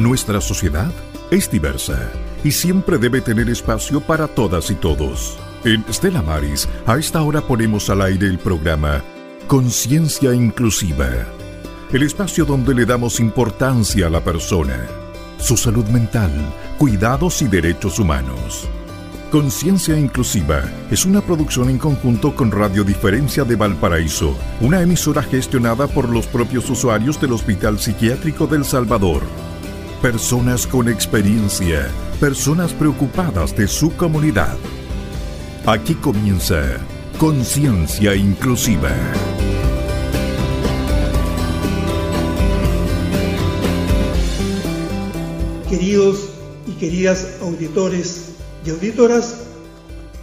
Nuestra sociedad es diversa y siempre debe tener espacio para todas y todos. En Stella Maris, a esta hora ponemos al aire el programa Conciencia Inclusiva, el espacio donde le damos importancia a la persona, su salud mental, cuidados y derechos humanos. Conciencia Inclusiva es una producción en conjunto con Radio Diferencia de Valparaíso, una emisora gestionada por los propios usuarios del Hospital Psiquiátrico del Salvador. Personas con experiencia, personas preocupadas de su comunidad. Aquí comienza Conciencia Inclusiva. Queridos y queridas auditores y auditoras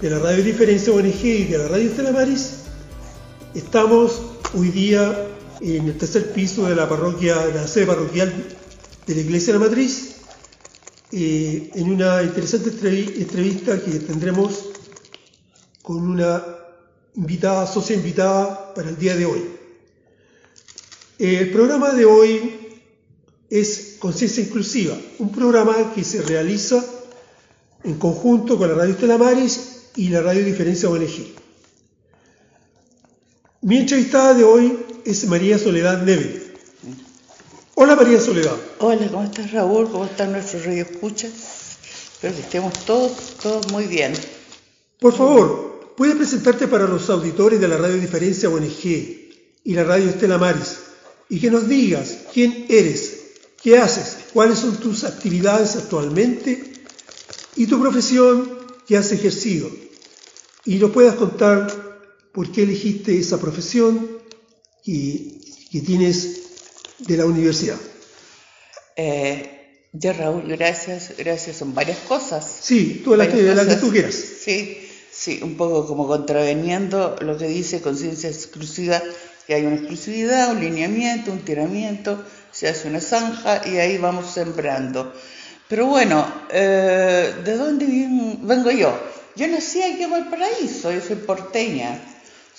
de la Radio Diferencia ONG y de la Radio Estela Maris, estamos hoy día en el tercer piso de la parroquia, de la sede parroquial de la Iglesia de la Matriz, eh, en una interesante entrevista que tendremos con una invitada, socia invitada para el día de hoy. El programa de hoy es Conciencia Inclusiva, un programa que se realiza en conjunto con la Radio Estela Maris y la Radio Diferencia ONG. Mi entrevistada de hoy es María Soledad Neve. Hola María Soledad. Hola, ¿cómo estás Raúl? ¿Cómo están nuestros radio escuchas? Espero que estemos todos, todos muy bien. Por favor, ¿puedes presentarte para los auditores de la Radio Diferencia ONG y la Radio Estela Maris y que nos digas quién eres, qué haces, cuáles son tus actividades actualmente y tu profesión que has ejercido? Y nos puedas contar por qué elegiste esa profesión que, que tienes de la universidad. Eh, ya Raúl, gracias, gracias. Son varias cosas. Sí, tú las que, que, tú quieras. Sí, sí, un poco como contraveniendo lo que dice conciencia exclusiva, que hay una exclusividad, un lineamiento, un tiramiento, se hace una zanja y ahí vamos sembrando. Pero bueno, eh, ¿de dónde vengo yo? Yo nací aquí en Valparaíso, yo soy porteña.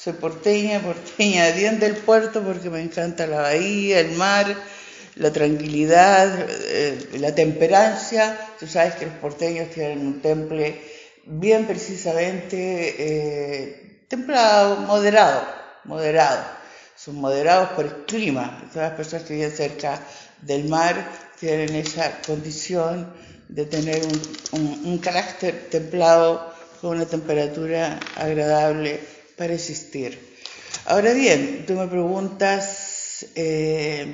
Soy porteña, porteña, bien del puerto porque me encanta la bahía, el mar, la tranquilidad, eh, la temperancia. Tú sabes que los porteños tienen un temple bien precisamente eh, templado, moderado, moderado. Son moderados por el clima. Todas las personas que viven cerca del mar tienen esa condición de tener un, un carácter templado con una temperatura agradable para existir. Ahora bien, tú me preguntas... Eh,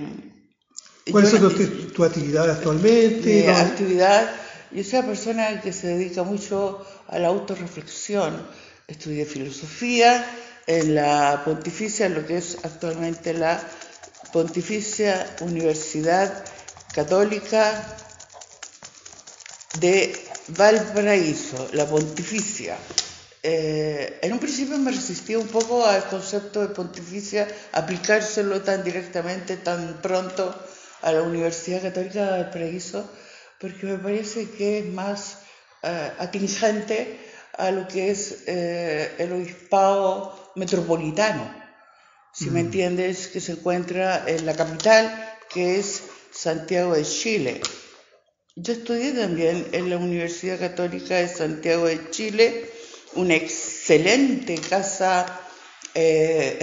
¿Cuál es tu, actividad actualmente? Mi actividad, yo soy una persona que se dedica mucho a la autorreflexión. Estudié filosofía en la Pontificia, lo que es actualmente la Pontificia Universidad Católica de Valparaíso, la Pontificia. Eh, en un principio me resistía un poco al concepto de pontificia, aplicárselo tan directamente, tan pronto a la Universidad Católica de Valparaíso, porque me parece que es más eh, atingente a lo que es eh, el obispado metropolitano, si me mm. entiendes, que se encuentra en la capital, que es Santiago de Chile. Yo estudié también en la Universidad Católica de Santiago de Chile, una excelente casa eh,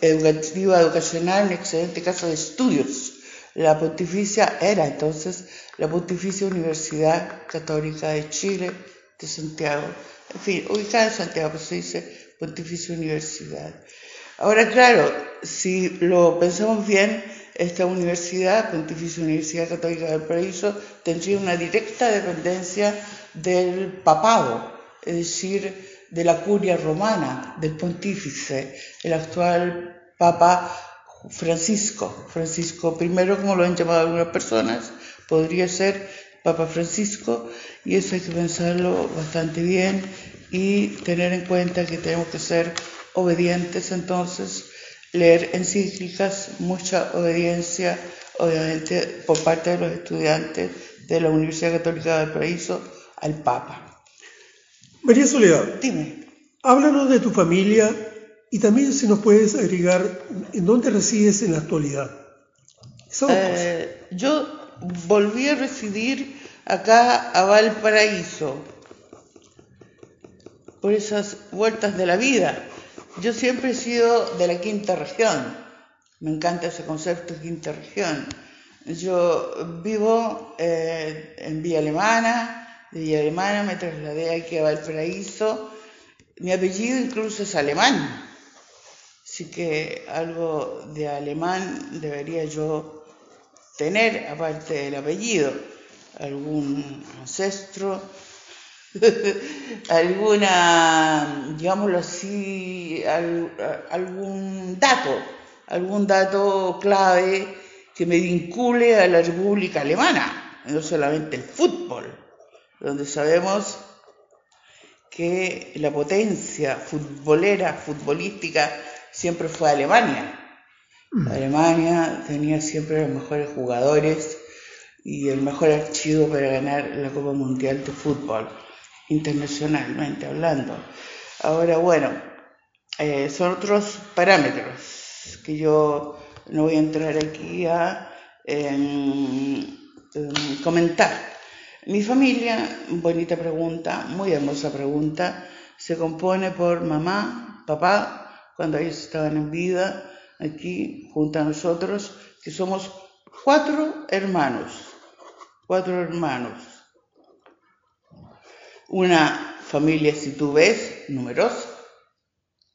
educativa, educacional, una excelente casa de estudios. La Pontificia era entonces la Pontificia Universidad Católica de Chile, de Santiago. En fin, ubicada en Santiago, pues se dice Pontificia Universidad. Ahora, claro, si lo pensamos bien, esta universidad, Pontificia Universidad Católica del Paraíso, tendría una directa dependencia del papado, es decir, de la curia romana, del pontífice, el actual Papa Francisco, Francisco I, como lo han llamado algunas personas, podría ser Papa Francisco, y eso hay que pensarlo bastante bien y tener en cuenta que tenemos que ser obedientes entonces, leer encíclicas, mucha obediencia, obviamente, por parte de los estudiantes de la Universidad Católica del Paraíso al Papa. María Soledad, dime, háblanos de tu familia y también si nos puedes agregar en dónde resides en la actualidad. Eh, yo volví a residir acá a Valparaíso por esas vueltas de la vida. Yo siempre he sido de la quinta región, me encanta ese concepto de quinta región. Yo vivo eh, en Villa Alemana, de Villa Alemana me trasladé aquí a Valparaíso, mi apellido incluso es alemán, así que algo de alemán debería yo tener aparte del apellido, algún ancestro alguna, digámoslo así, algún dato, algún dato clave que me vincule a la República Alemana, no solamente el fútbol, donde sabemos que la potencia futbolera, futbolística, siempre fue Alemania. Mm. Alemania tenía siempre los mejores jugadores y el mejor archivo para ganar la Copa Mundial de Fútbol internacionalmente hablando. Ahora, bueno, eh, son otros parámetros que yo no voy a entrar aquí a comentar. Mi familia, bonita pregunta, muy hermosa pregunta, se compone por mamá, papá, cuando ellos estaban en vida, aquí junto a nosotros, que somos cuatro hermanos, cuatro hermanos una familia, si tú ves, numerosa.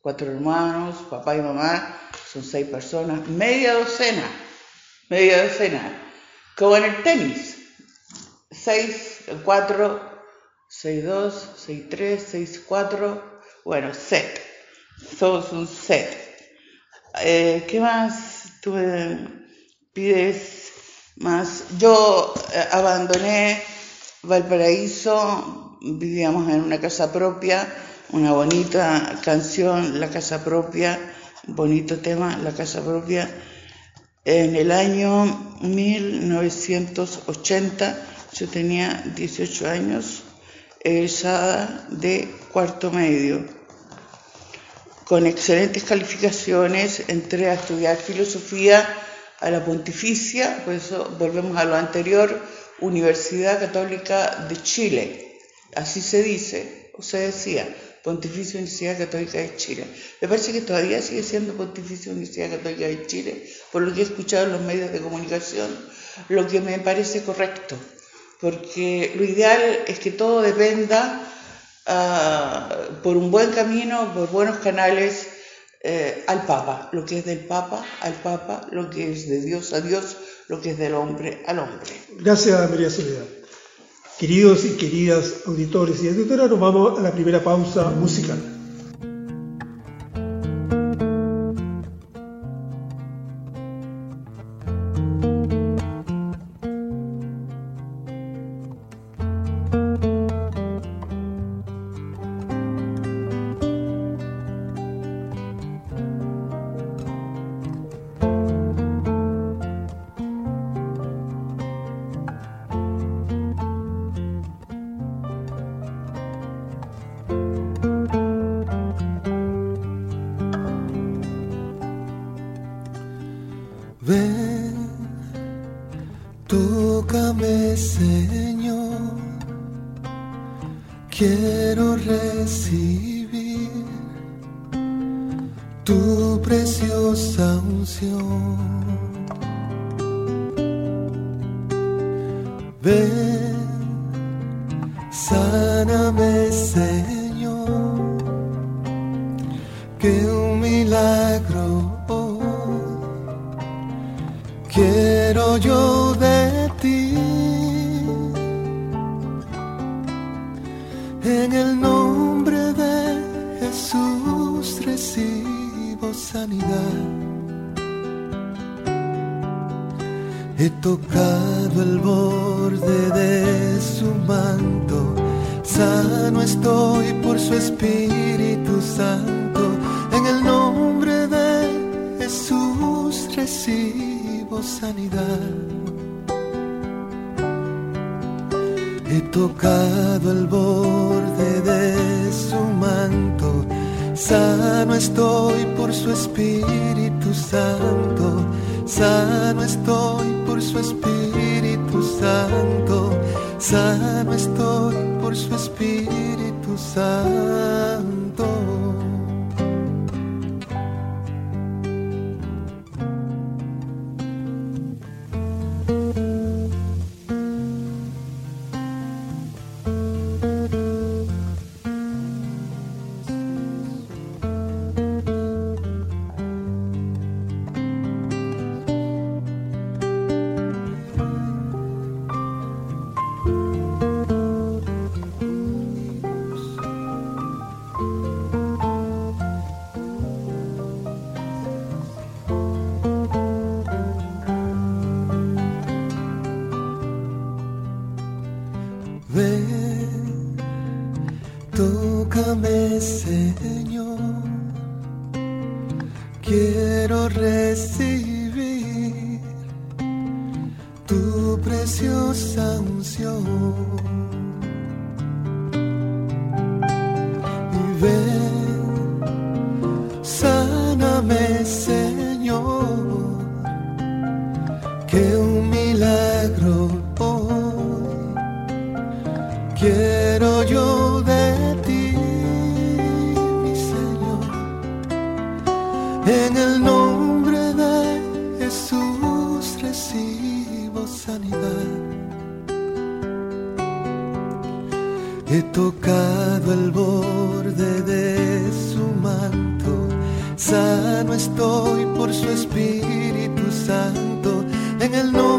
Cuatro hermanos, papá y mamá, son seis personas, media docena, media docena. Como en el tenis. Seis, cuatro, seis, dos, seis, tres, seis, cuatro. Bueno, set. Somos un set. Eh, ¿Qué más tú pides más? Yo eh, abandoné Valparaíso vivíamos en una casa propia, una bonita canción, La Casa Propia, bonito tema, La Casa Propia. En el año 1980, yo tenía 18 años, egresada de cuarto medio. Con excelentes calificaciones entré a estudiar filosofía a la Pontificia, por eso volvemos a lo anterior, Universidad Católica de Chile así se dice, o se decía, Pontificia Universidad Católica de Chile. Me parece que todavía sigue siendo Pontificia Universidad Católica de Chile, por lo que he escuchado en los medios de comunicación, lo que me parece correcto, porque lo ideal es que todo dependa ah, por un buen camino, por buenos canales, eh, al Papa, lo que es del Papa al Papa, lo que es de Dios a Dios, lo que es del hombre al hombre. Gracias, María Soledad. Queridos y queridas auditores y auditoras, nos vamos a la primera pausa musical. Sano estoy por su Espíritu Santo, sano estoy por su Espíritu Santo, sano estoy por su Espíritu Santo. en el nombre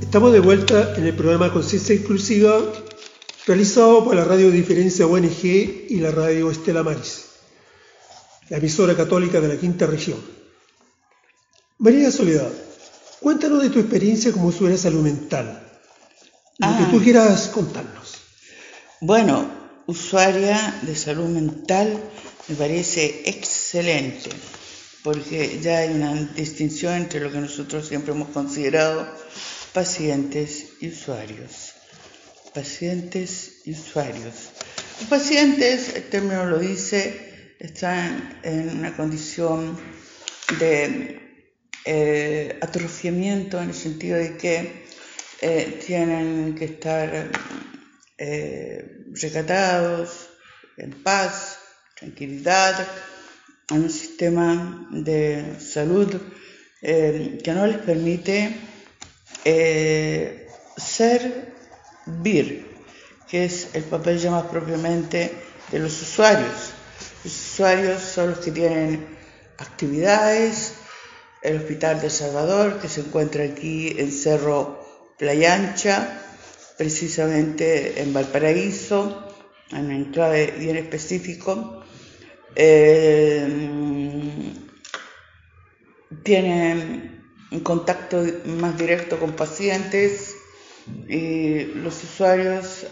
Estamos de vuelta en el programa Conciencia Inclusiva realizado por la Radio Diferencia ONG y la Radio Estela Maris, la emisora católica de la quinta región. María Soledad, cuéntanos de tu experiencia como usuaria de salud mental, lo que tú ah. quieras contarnos. Bueno, usuaria de salud mental me parece excelente, porque ya hay una distinción entre lo que nosotros siempre hemos considerado pacientes y usuarios. Pacientes y usuarios. Los pacientes, el término lo dice, están en una condición de eh, atrofiamiento en el sentido de que eh, tienen que estar eh, recatados, en paz, tranquilidad, en un sistema de salud que no les permite eh, servir, que es el papel ya más propiamente de los usuarios. Los usuarios son los que tienen actividades, el Hospital de Salvador, que se encuentra aquí en Cerro Playa Ancha, precisamente en Valparaíso, en un enclave bien específico. Eh, tiene un contacto más directo con pacientes y los usuarios,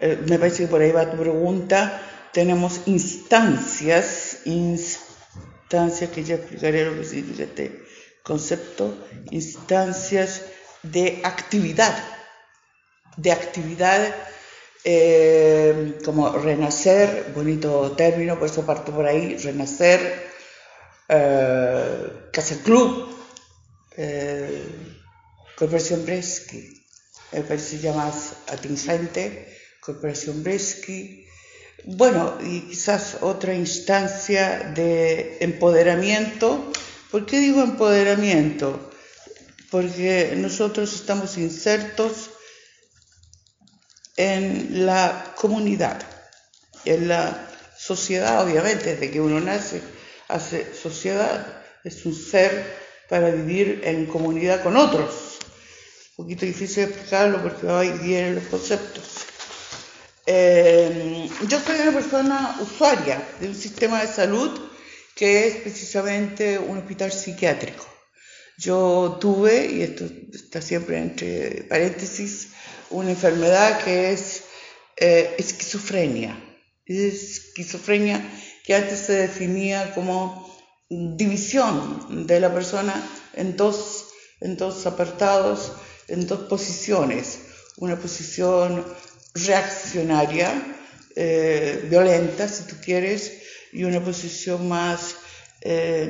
eh, me parece que por ahí va tu pregunta, tenemos instancias, instancias que ya explicaré lo que significa este concepto, instancias de actividad, de actividad eh, como renacer, bonito término, por eso parto por ahí, renacer, eh, casa club, eh, Corporación Bresky, me parece ya más atingente, Corporación Bresky, bueno, y quizás otra instancia de empoderamiento. ¿Por qué digo empoderamiento? Porque nosotros estamos insertos en la comunidad, en la sociedad, obviamente, desde que uno nace hace sociedad, es un ser para vivir en comunidad con otros. Un poquito difícil explicarlo porque hoy vienen los conceptos. Eh, yo soy una persona usuaria de un sistema de salud que es precisamente un hospital psiquiátrico. Yo tuve, y esto está siempre entre paréntesis, una enfermedad que es eh, esquizofrenia. Esquizofrenia que antes se definía como división de la persona en dos, en dos apartados, en dos posiciones. Una posición reaccionaria, eh, violenta, si tú quieres, y una posición más eh,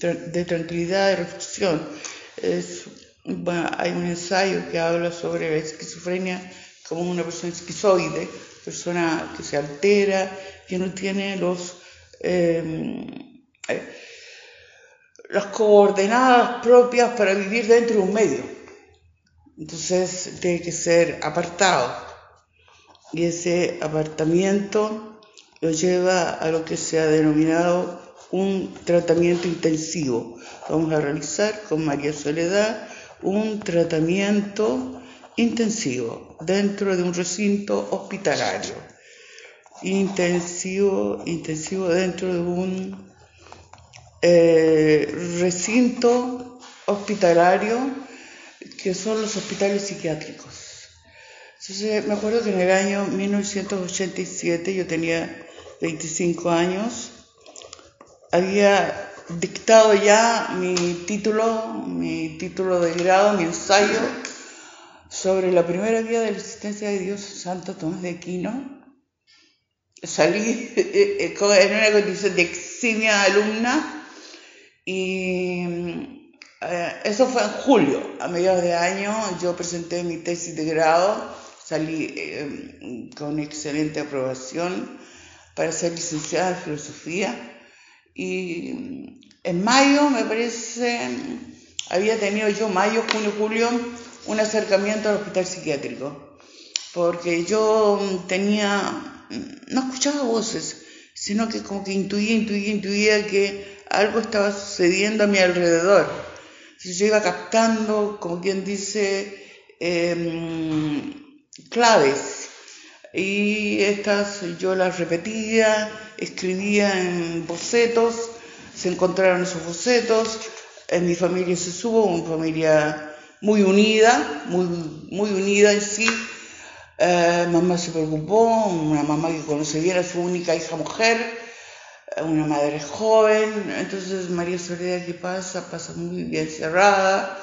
de tranquilidad, de reflexión. Hay un ensayo que habla sobre la esquizofrenia como una persona esquizoide, persona que se altera, que no tiene los, eh, eh, las coordenadas propias para vivir dentro de un medio. Entonces tiene que ser apartado. Y ese apartamiento lo lleva a lo que se ha denominado un tratamiento intensivo. Vamos a realizar con María Soledad un tratamiento intensivo dentro de un recinto hospitalario. Intensivo, intensivo dentro de un eh, recinto hospitalario que son los hospitales psiquiátricos. Entonces, me acuerdo que en el año 1987 yo tenía 25 años, había dictado ya mi título, mi título de grado, mi ensayo sobre la primera vía de la existencia de Dios, Santo Tomás de Aquino. Salí eh, eh, en una condición de eximia alumna y eh, eso fue en julio, a mediados de año yo presenté mi tesis de grado, salí con excelente aprobación para ser licenciada en filosofía y en mayo me parece había tenido yo mayo, junio, julio un acercamiento al hospital psiquiátrico, porque yo tenía, no escuchaba voces, sino que como que intuía, intuía, intuía que algo estaba sucediendo a mi alrededor. Entonces yo iba captando, como quien dice, em, claves. Y estas yo las repetía, escribía en bocetos, se encontraron esos bocetos, en mi familia se subo, una familia muy unida, muy, muy unida en sí. Eh, mamá se preocupó, una mamá que conoce bien a su única hija mujer, eh, una madre joven. Entonces, María Soledad, ¿qué pasa? Pasa muy bien cerrada.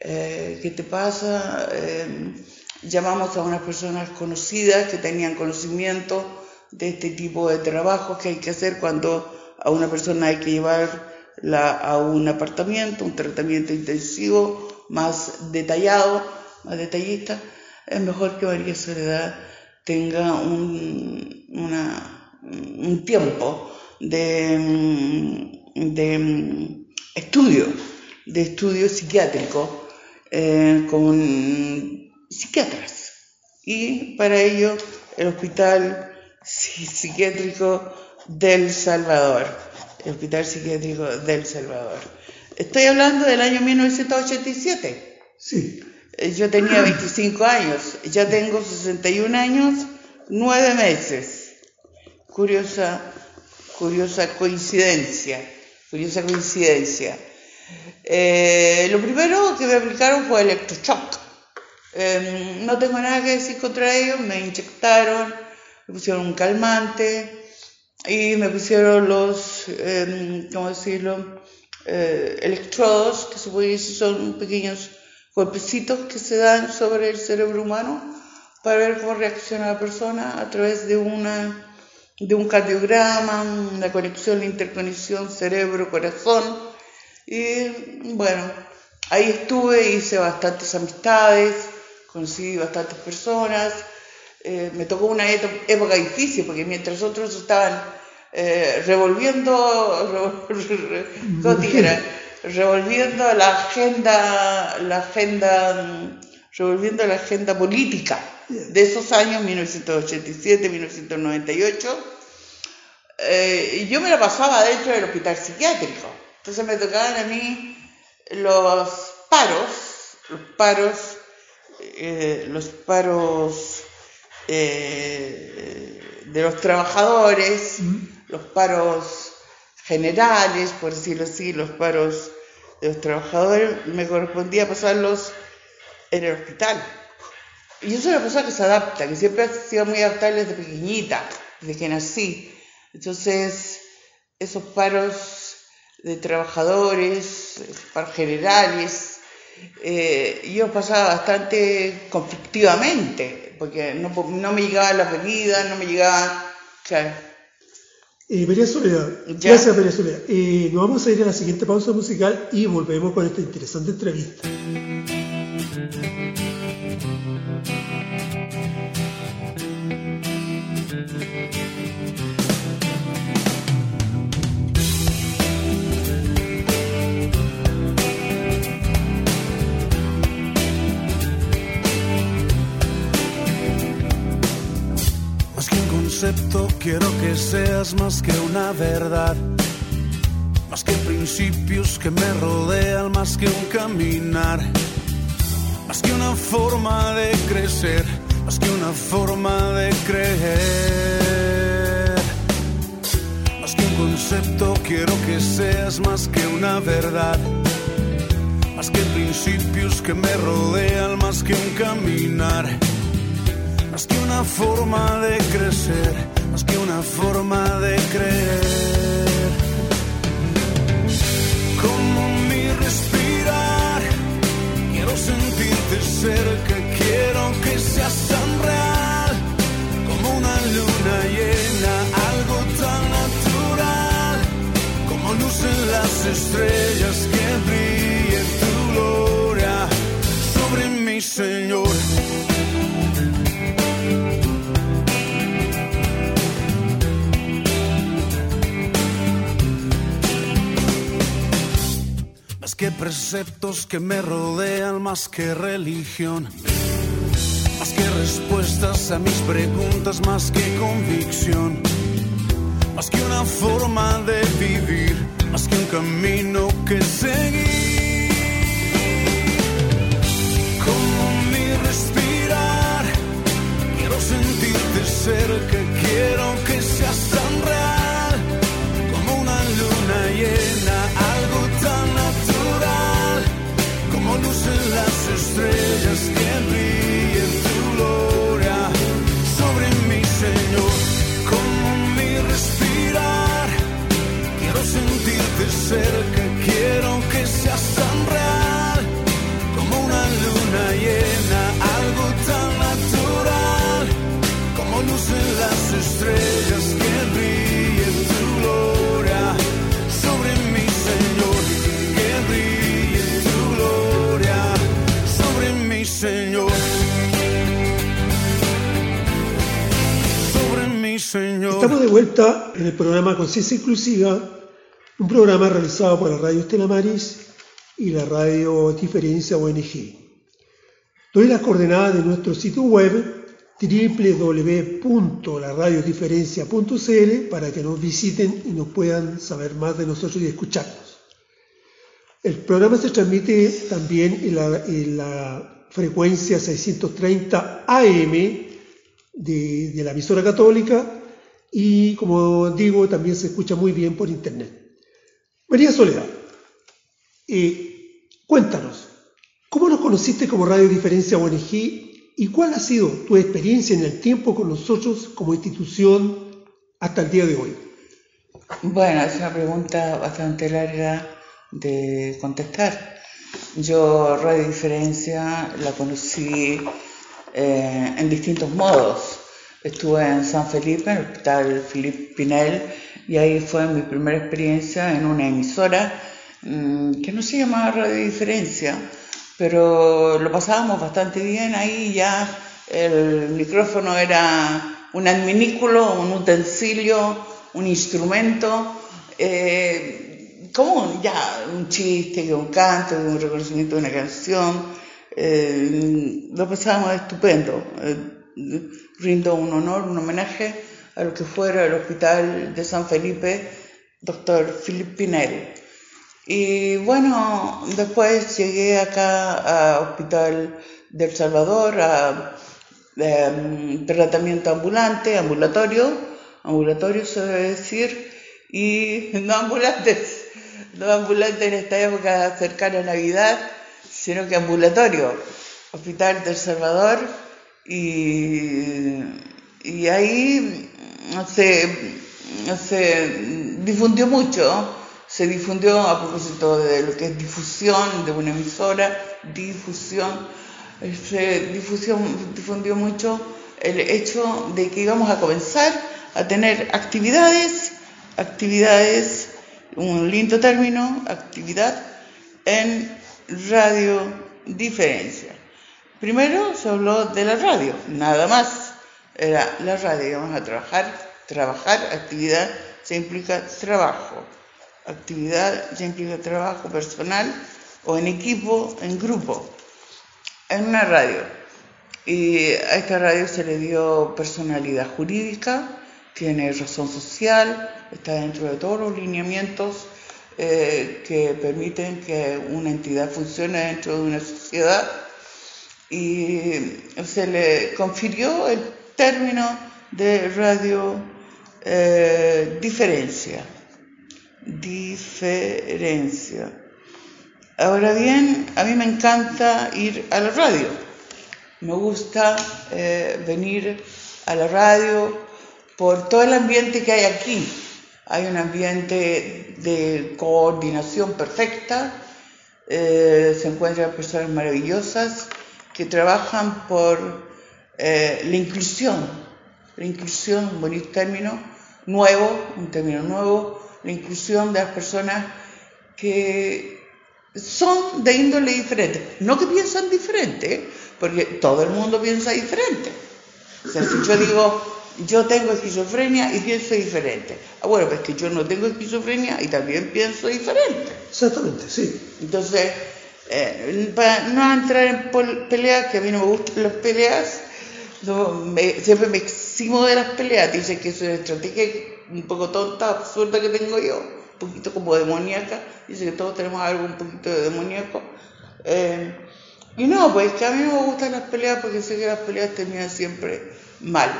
Eh, ¿Qué te pasa? llamamos a unas personas conocidas que tenían conocimiento de este tipo de trabajos que hay que hacer cuando a una persona hay que llevarla a un apartamento, un tratamiento intensivo más detallado, más detallista, es mejor que María Soledad tenga un, tiempo de, de, estudio, de estudio psiquiátrico eh, con psiquiatras. Y para ello el Hospital Psiquiátrico del Salvador, el Hospital Psiquiátrico del Salvador. Estoy hablando del año 1987. Sí. Eh, yo tenía 25 años, ya tengo 61 años, 9 meses. Curiosa, curiosa coincidencia, curiosa coincidencia. Eh, lo primero que me aplicaron fue electroshock. Em, no tengo nada que decir contra ellos, me inyectaron, me pusieron un calmante y me pusieron los, em, ¿cómo decirlo? eh, electrodos, que se puede decir son pequeños golpecitos que se dan sobre el cerebro humano para ver cómo reacciona la persona a través de, una, de un cardiograma, una conexión, la interconexión cerebro-corazón. Y bueno, ahí estuve, hice bastantes amistades, conocí bastantes personas. Eh, me tocó una época difícil porque mientras otros estaban eh, revolviendo, revolviendo la agenda, la agenda, revolviendo la agenda política de esos años, 1987, 1998. eh, yo me la pasaba dentro del hospital psiquiátrico. Entonces me tocaban a mí los paros, los paros, eh, los paros eh, de los trabajadores, los paros generales, por decirlo así, los paros de los trabajadores, me correspondía pasarlos en el hospital. Y yo soy una persona que se adapta, que siempre ha sido muy adaptable desde pequeñita, desde que nací. Entonces, esos paros de trabajadores, paros generales, eh, yo pasaba bastante conflictivamente, porque no, no me llegaban las bebidas, no me llegaban... Claro. Eh, María Soledad, gracias María Soledad. Eh, nos vamos a ir a la siguiente pausa musical y volvemos con esta interesante entrevista. Quiero que seas más que una verdad, más que principios que me rodean, más que un caminar, más que una forma de crecer, más que una forma de creer, más que un concepto, quiero que seas más que una verdad. Más que principios que me rodean, más que un caminar más que una forma de crecer, más que una forma de creer. Como mi respirar, quiero sentirte cerca, quiero que seas tan real, como una luna llena, algo tan natural, como lucen las estrellas que brillen tu gloria sobre mi Señor. Que preceptos que me rodean más que religión, más que respuestas a mis preguntas, más que convicción, más que una forma de vivir, más que un camino que seguir. Como mi respirar, quiero sentirte cerca, quiero que seas tan real cerca, quiero que seas tan real como una luna llena, algo tan natural como lucen las estrellas que Estamos de vuelta en el programa Conciencia Inclusiva, un programa realizado por la radio Estela Maris y la radio Diferencia ONG. Doy las coordenadas de nuestro sitio web www.laradiodiferencia.cl para que nos visiten y nos puedan saber más de nosotros y escucharnos. El programa se transmite también en la frecuencia 630 AM de, la emisora católica y como digo también se escucha muy bien por internet. María Soledad, eh, cuéntanos, ¿cómo nos conociste como Radio Diferencia ONG y cuál ha sido tu experiencia en el tiempo con nosotros como institución hasta el día de hoy? Bueno, es una pregunta bastante larga de contestar. Yo Radio Diferencia la conocí eh, en distintos modos. Estuve en San Felipe, en el Hospital Felipe Pinel, y ahí fue mi primera experiencia en una emisora mm, que no se llamaba Radio Diferencia, pero lo pasábamos bastante bien ahí ya. El micrófono era un adminículo, un utensilio, un instrumento. Eh, como ya un chiste, un canto, un reconocimiento de una canción, eh, lo pasábamos estupendo. Eh, rindo un honor, un homenaje a lo que fuera el hospital de San Felipe, doctor Philip Pinel. Y bueno, después llegué acá a Hospital del Salvador, a em, tratamiento ambulante, ambulatorio, ambulatorio se debe decir, y no ambulantes, no ambulantes en esta época cercana a Navidad, sino que ambulatorio, Hospital del Salvador, y, y ahí se, se difundió mucho, se difundió a propósito de lo que es difusión de una emisora, difusión, se difusión, difundió mucho el hecho de que íbamos a comenzar a tener actividades, actividades, un lindo término, actividad en radio diferencia. Primero se habló de la radio, nada más. Era la radio, vamos a trabajar, trabajar, actividad se implica trabajo. Actividad se implica trabajo personal o en equipo, en grupo, en una radio. Y a esta radio se le dio personalidad jurídica, tiene razón social, está dentro de todos los lineamientos eh, que permiten que una entidad funcione dentro de una sociedad y se le confirió el término de radio eh, diferencia. Diferencia. Ahora bien, a mí me encanta ir a la radio. Me gusta eh, venir a la radio por todo el ambiente que hay aquí hay un ambiente de coordinación perfecta, eh, se encuentran personas maravillosas que trabajan por eh, la inclusión, la inclusión, un bonito término, nuevo, un término nuevo, la inclusión de las personas que son de índole diferente, no que piensan diferente, porque todo el mundo piensa diferente. O sea, si yo digo, yo tengo esquizofrenia y pienso diferente. Ah, bueno, pues que yo no tengo esquizofrenia y también pienso diferente. Exactamente, sí. Entonces, eh, para no entrar en peleas, que a mí no me gustan las peleas, siempre me eximo de las peleas. Dicen que es una estrategia un poco tonta, absurda que tengo yo, un poquito como demoníaca. Dice que todos tenemos algo un poquito de demoníaco. Eh, y no, pues que a mí no me gustan las peleas porque sé que las peleas terminan siempre mal.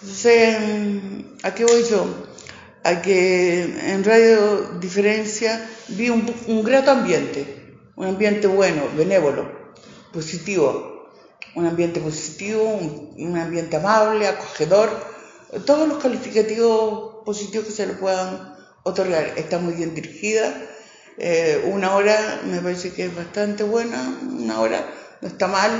Entonces, ¿a qué voy yo? A que en Radio Diferencia vi un, grato ambiente, un ambiente bueno, benévolo, positivo, un ambiente positivo, un, ambiente amable, acogedor, todos los calificativos positivos que se le puedan otorgar. Está muy bien dirigida, eh, una hora me parece que es bastante buena, una hora no está mal,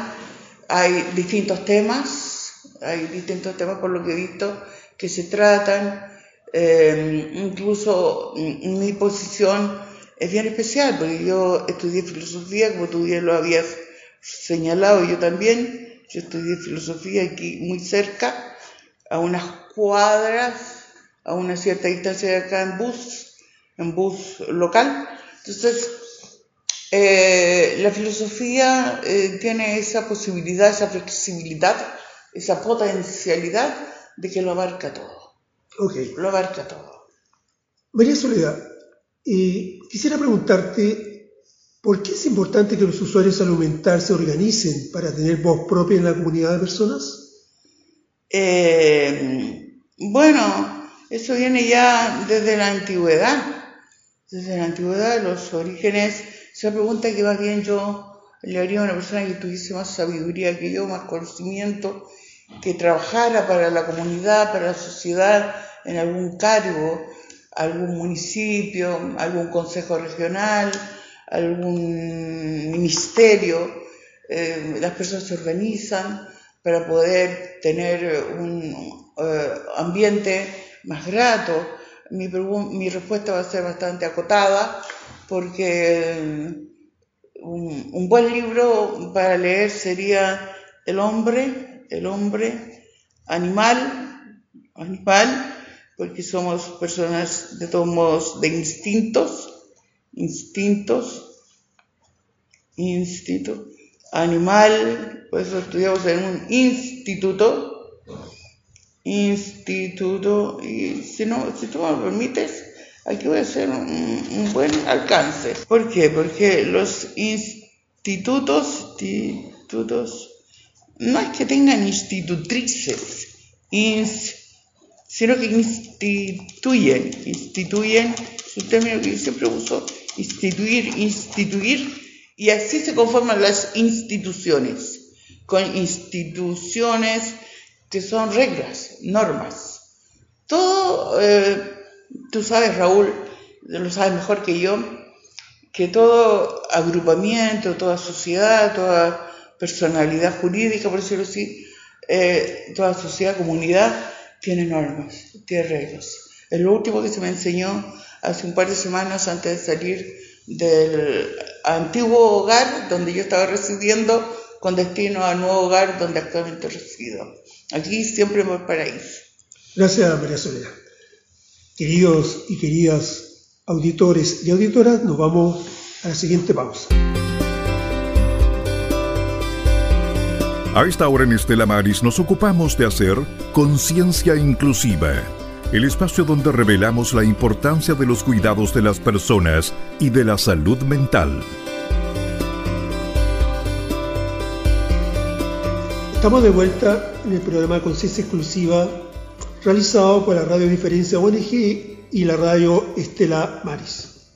hay distintos temas, hay distintos temas por lo que he visto que se tratan, eh, incluso mi posición es bien especial, porque yo estudié filosofía, como tú ya lo habías señalado, yo también, yo estudié filosofía aquí muy cerca, a unas cuadras, a una cierta distancia de acá en bus, en bus local. Entonces, eh, la filosofía eh, tiene esa posibilidad, esa flexibilidad esa potencialidad de que lo abarca todo. Ok. Lo abarca todo. María Soledad, quisiera preguntarte, ¿por qué es importante que los usuarios aumentar se organicen para tener voz propia en la comunidad de personas? Eh, bueno, eso viene ya desde la antigüedad. Desde la antigüedad, los orígenes, esa pregunta que más bien yo le haría a una persona que tuviese más sabiduría que yo, más conocimiento, que trabajara para la comunidad, para la sociedad, en algún cargo, algún municipio, algún consejo regional, algún ministerio. Eh, las personas se organizan para poder tener un eh, ambiente más grato. Mi, respuesta va a ser bastante acotada porque un, un buen libro para leer sería El hombre el hombre, animal, animal, porque somos personas de todos modos de instintos, instintos, instinto, animal, por eso estudiamos en un instituto, instituto, y si, no, si tú me lo permites, aquí voy a hacer un, un buen alcance. ¿Por qué? Porque los institutos, institutos no es que tengan institutrices, sino que instituyen, instituyen, es un término que yo siempre uso, instituir, instituir, y así se conforman las instituciones, con instituciones que son reglas, normas. Todo, eh, tú sabes, Raúl, lo sabes mejor que yo, que todo agrupamiento, toda sociedad, toda personalidad jurídica, por decirlo así, eh, toda sociedad, comunidad, tiene normas, tiene reglas. Es lo último que se me enseñó hace un par de semanas antes de salir del antiguo hogar donde yo estaba residiendo con destino al nuevo hogar donde actualmente resido. Aquí siempre voy para ir. Gracias, María Soledad. Queridos y queridas auditores y auditoras, nos vamos a la siguiente pausa. A esta hora en Estela Maris nos ocupamos de hacer conciencia inclusiva, el espacio donde revelamos la importancia de los cuidados de las personas y de la salud mental. Estamos de vuelta en el programa Conciencia Exclusiva realizado por la Radio Diferencia ONG y la radio Estela Maris.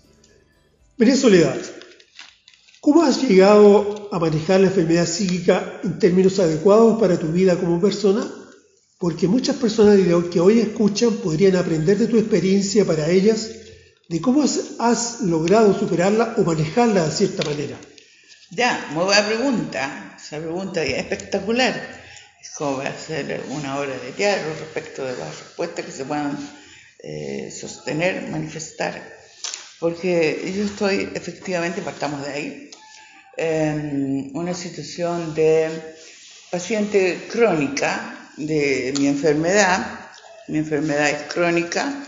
María Soledad, ¿cómo has llegado a manejar la enfermedad psíquica en términos adecuados para tu vida como persona? Porque muchas personas que hoy escuchan podrían aprender de tu experiencia para ellas de cómo has, logrado superarla o manejarla de cierta manera. Ya, muy pregunta. Esa pregunta es espectacular es como hacer una obra de teatro respecto de las respuestas que se puedan eh, sostener, manifestar, porque yo estoy efectivamente, partamos de ahí, en una situación de paciente crónica de mi enfermedad, mi enfermedad es crónica,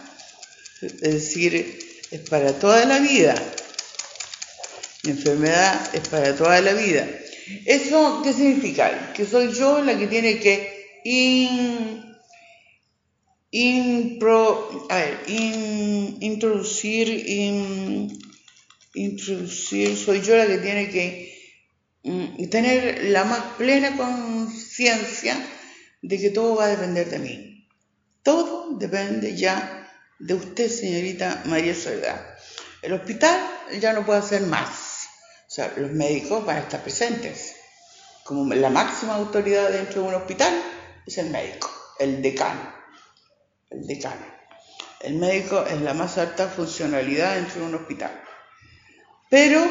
es decir, es para toda la vida, mi enfermedad es para toda la vida. ¿Eso qué significa? Que soy yo la que tiene que introducir, introducir, soy yo la que tiene que mm, tener la más plena conciencia de que todo va a depender de mí. Todo depende ya de usted, señorita María Soledad. El hospital ya no puede hacer más o sea, los médicos van a estar presentes. Como la máxima autoridad dentro de un hospital es el médico, el decano. El decano. El médico es la más alta funcionalidad dentro de un hospital. Pero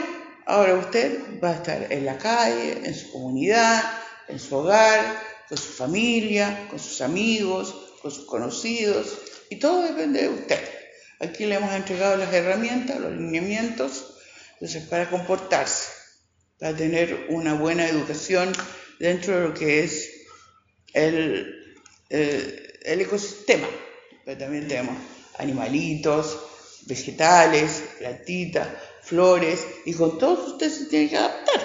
ahora usted va a estar en la calle, en su comunidad, en su hogar, con su familia, con sus amigos, con sus conocidos, y todo depende de usted. Aquí le hemos entregado las herramientas, los lineamientos, entonces, para comportarse, para tener una buena educación dentro de lo que es el, el, ecosistema, pero también tenemos animalitos, vegetales, plantitas, flores, y con todos ustedes se tienen que adaptar,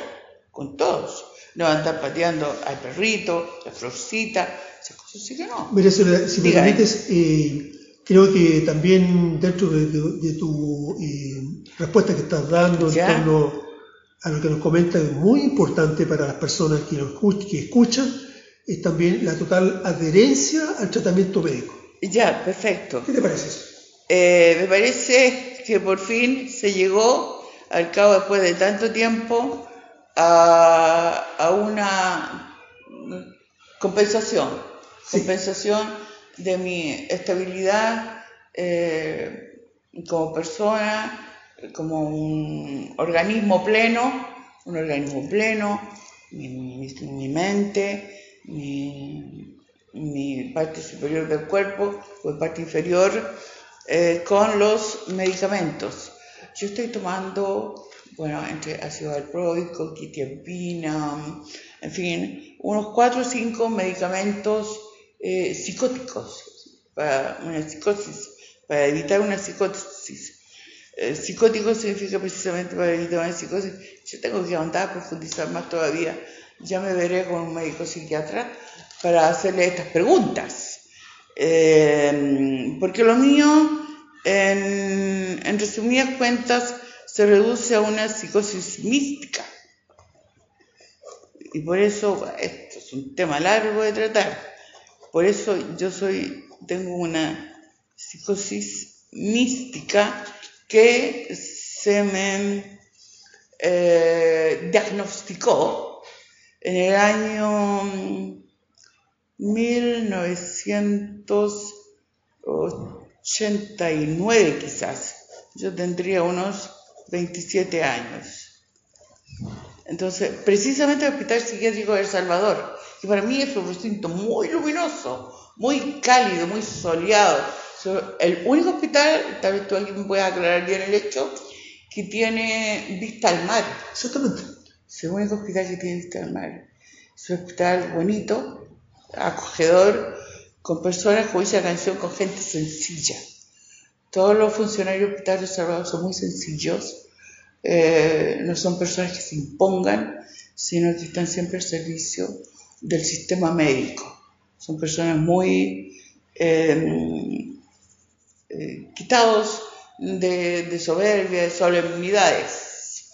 con todos. No andar pateando al perrito, la florcita, esas cosas sí que no. Mira, si me permites, eh, creo que también dentro de, tu eh, respuesta que estás dando en torno a lo que nos comenta es muy importante para las personas que, nos que escuchan, es también la total adherencia al tratamiento médico. Ya, perfecto. ¿Qué te parece eso? Eh, me parece que por fin se llegó, al cabo después de tanto tiempo, a, a una compensación. Compensación de mi estabilidad eh, como persona, como un organismo pleno, un organismo pleno, mi, mente, mi, parte superior del cuerpo o parte inferior, eh, con los medicamentos. Yo estoy tomando, bueno, entre ácido valproico, quitiapina, en fin, unos cuatro o cinco medicamentos eh, psicóticos, para una psicosis, para evitar una psicosis. Eh, psicótico significa precisamente para evitar una psicosis. Yo tengo que andar a profundizar más todavía. Ya me veré con un médico psiquiatra para hacerle estas preguntas. Eh, porque lo mío, en, en resumidas cuentas, se reduce a una psicosis mística. Y por eso, esto es un tema largo de tratar, por eso yo soy, tengo una psicosis mística que se me eh, diagnosticó en el año 1989 quizás. Yo tendría unos 27 años. Entonces, precisamente el Hospital Psiquiátrico de El Salvador, que para mí es un recinto muy luminoso, muy cálido, muy soleado. El único hospital, tal vez tú aquí me puedas aclarar bien el hecho, que tiene vista al mar. Exactamente. Es el único hospital que tiene vista al mar. Es un hospital bonito, acogedor, con personas, como dice la canción, con gente sencilla. Todos los funcionarios del hospital de Salvador son muy sencillos, eh, no son personas que se impongan, sino que están siempre al servicio del sistema médico. Son personas muy eh, eh, quitados de, soberbia, de solemnidades.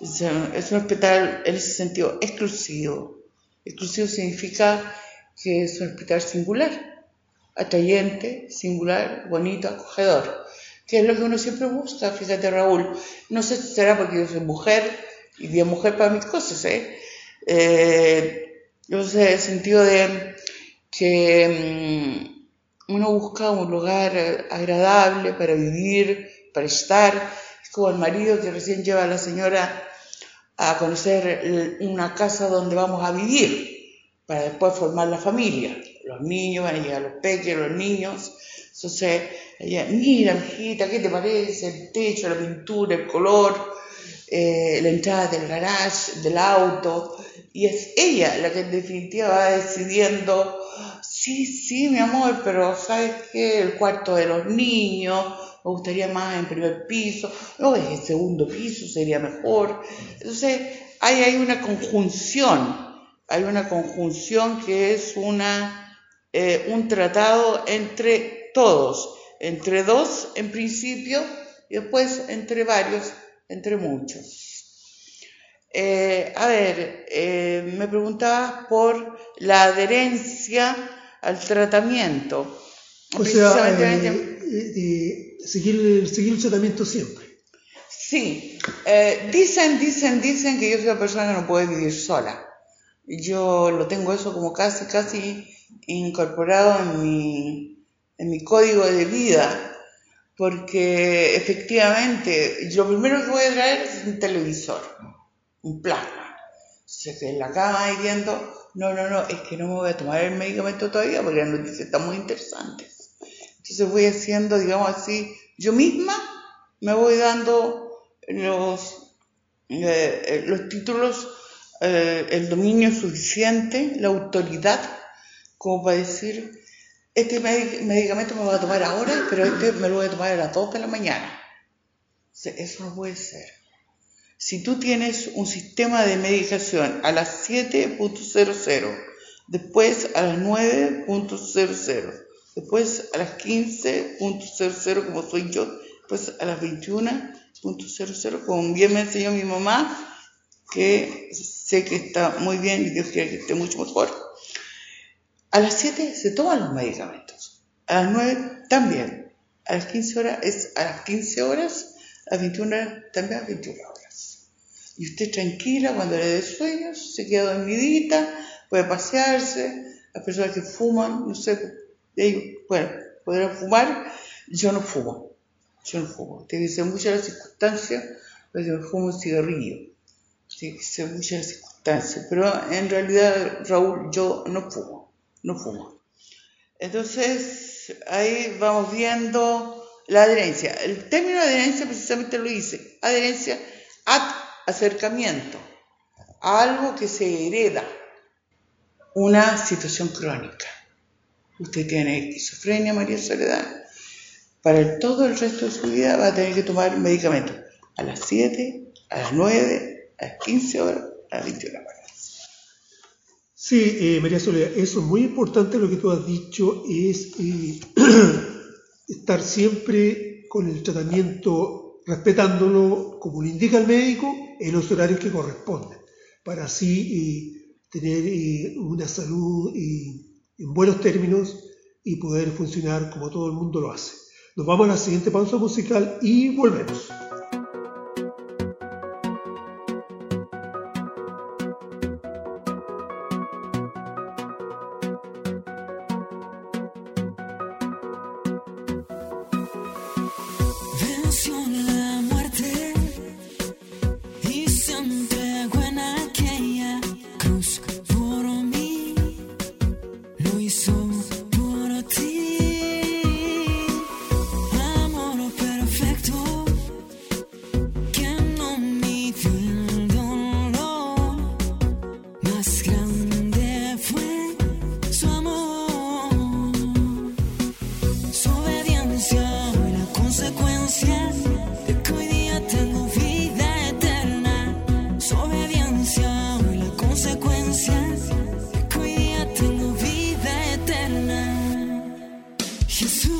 Es, es un hospital en ese sentido exclusivo. Exclusivo significa que es un hospital singular, atrayente, singular, bonito, acogedor que es lo que uno siempre busca, fíjate Raúl. No sé si será porque yo soy mujer y bien mujer para mis cosas, ¿eh? eh yo sé, el sentido de que mm, uno busca un lugar agradable para vivir, para estar. Es como el marido que recién lleva a la señora a conocer una casa donde vamos a vivir para después formar la familia. Los niños van a llegar los peques, los niños. Entonces, ella, mira, hijita, ¿qué te parece? El techo, la pintura, el color, eh, la entrada del garage, del auto. Y es ella la que en definitiva va decidiendo, sí, sí, mi amor, pero ¿sabes qué? El cuarto de los niños, me gustaría más en primer piso, no, en el segundo piso sería mejor. Entonces, hay, hay una conjunción, hay una conjunción que es una, eh, un tratado entre todos entre dos en principio y después entre varios, entre muchos. Eh, a ver, eh, me preguntabas por la adherencia al tratamiento. O sea, eh, seguir, seguir el tratamiento siempre. Sí, dicen, dicen, dicen que yo soy una persona que no puede vivir sola. Yo lo tengo eso como casi, casi incorporado en mi, en mi código de vida, porque efectivamente lo primero que voy a traer es un televisor, un plasma. Se que en la cama y viendo, no, no, no, es que no me voy a tomar el medicamento todavía porque las noticias están muy interesantes. Entonces voy haciendo, digamos así, yo misma me voy dando los, eh, eh, los títulos, eh, el dominio suficiente, la autoridad, como para decir, este medicamento me lo a tomar ahora, pero este me lo voy a tomar a las 2 de la mañana. Eso no puede ser. Si tú tienes un sistema de medicación a las 7.00, después a las 9.00, después a las 15.00 como soy yo, después a las 21.00 como bien me enseñó mi mamá, que sé que está muy bien y Dios quiere que esté mucho mejor a las 7 se toman los medicamentos. A las 9 también. A las 15 horas es a las 15 horas, a las 21 horas también a las 21 horas. Y usted tranquila cuando le dé sueños, se queda dormidita, puede pasearse. Las personas que fuman, no sé, ellos, bueno, podrán fumar. Yo no fumo. Yo no fumo. Que ser muchas las circunstancias, pues yo fumo un cigarrillo. Que ser muchas circunstancias. Pero en realidad, Raúl, yo no fumo no fuma. Entonces, ahí vamos viendo la adherencia. El término adherencia precisamente lo dice, adherencia ad acercamiento, a algo que se hereda, una situación crónica. Usted tiene esquizofrenia, María Soledad. Para todo el resto de su vida va a tener que tomar medicamentos a las 7, a las 9, a las 15 horas, a las 21 horas. Sí, eh, María Soledad, eso es muy importante lo que tú has dicho, es eh, estar siempre con el tratamiento, respetándolo como lo indica el médico, en los horarios que corresponden, para así eh, tener una salud en buenos términos y poder funcionar como todo el mundo lo hace. Nos vamos a la siguiente pausa musical y volvemos. Yes,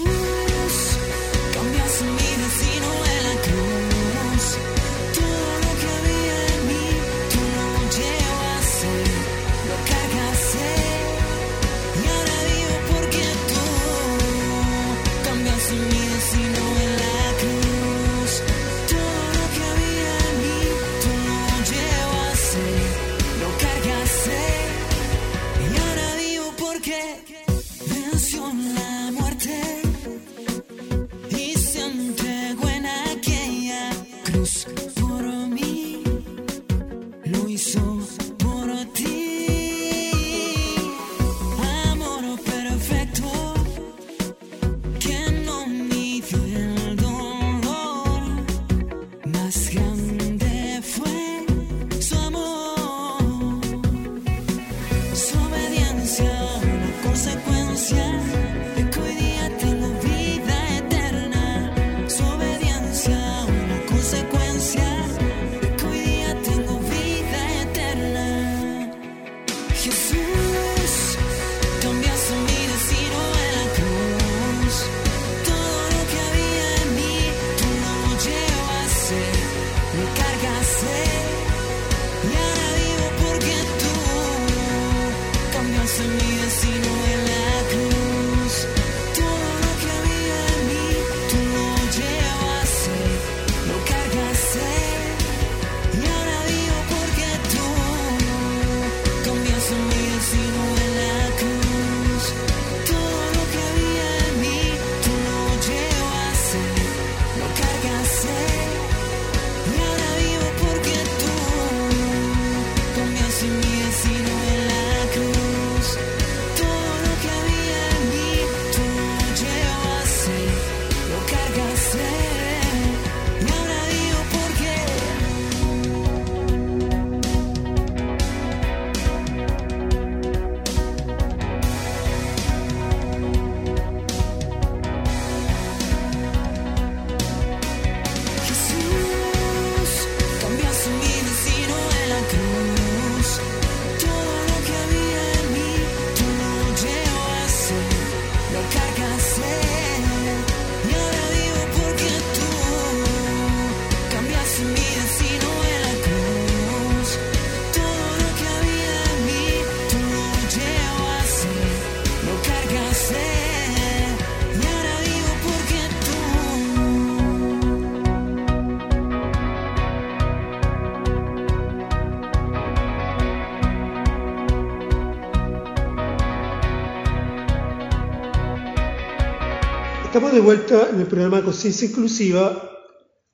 de vuelta en el programa Conciencia Inclusiva,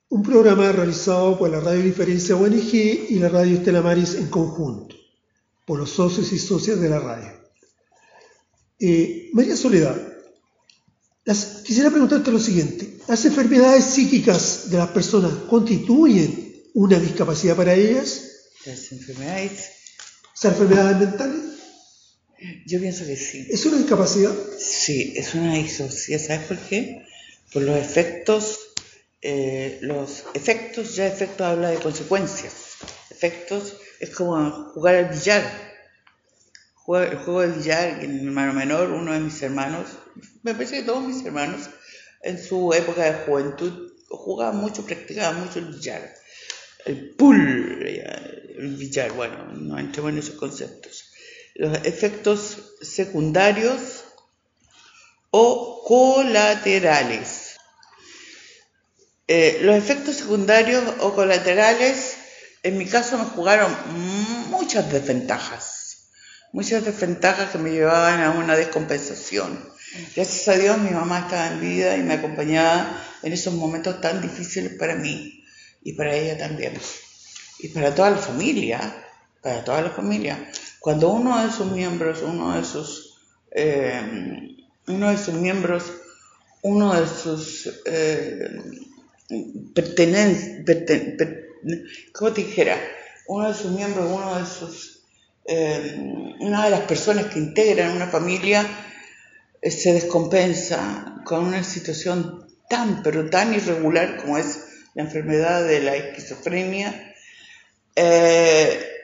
un programa realizado por la Radio Diferencia ONG y la Radio Estela Maris en conjunto, por los socios y socias de la radio. Eh, María Soledad, quisiera preguntarte lo siguiente. ¿Las enfermedades psíquicas de las personas constituyen una discapacidad para ellas? Las enfermedades. ¿Las enfermedades mentales? Yo pienso que sí. ¿Es una discapacidad? Sí, es una discapacidad. ¿Sabes por qué? Por los efectos, eh, los efectos, ya efectos habla de consecuencias. Efectos es como jugar al billar. el juego de billar, mi hermano menor, uno de mis hermanos, me parece que todos mis hermanos, en su época de juventud, jugaban mucho, practicaban mucho el billar. El pool, el billar, bueno, no entremos en esos conceptos. Los efectos secundarios o colaterales. Eh, los efectos secundarios o colaterales, en mi caso, me jugaron muchas desventajas. Muchas desventajas que me llevaban a una descompensación. Gracias a Dios mi mamá estaba en vida y me acompañaba en esos momentos tan difíciles para mí y para ella también. Y para toda la familia, para toda la familia. Cuando uno de sus miembros, uno de sus eh, uno de sus miembros, uno de sus eh, ¿cómo te dijera? Uno de sus miembros, uno de sus, eh, una de las personas que integran una familia eh, se descompensa con una situación tan, pero tan irregular como es la enfermedad de la esquizofrenia,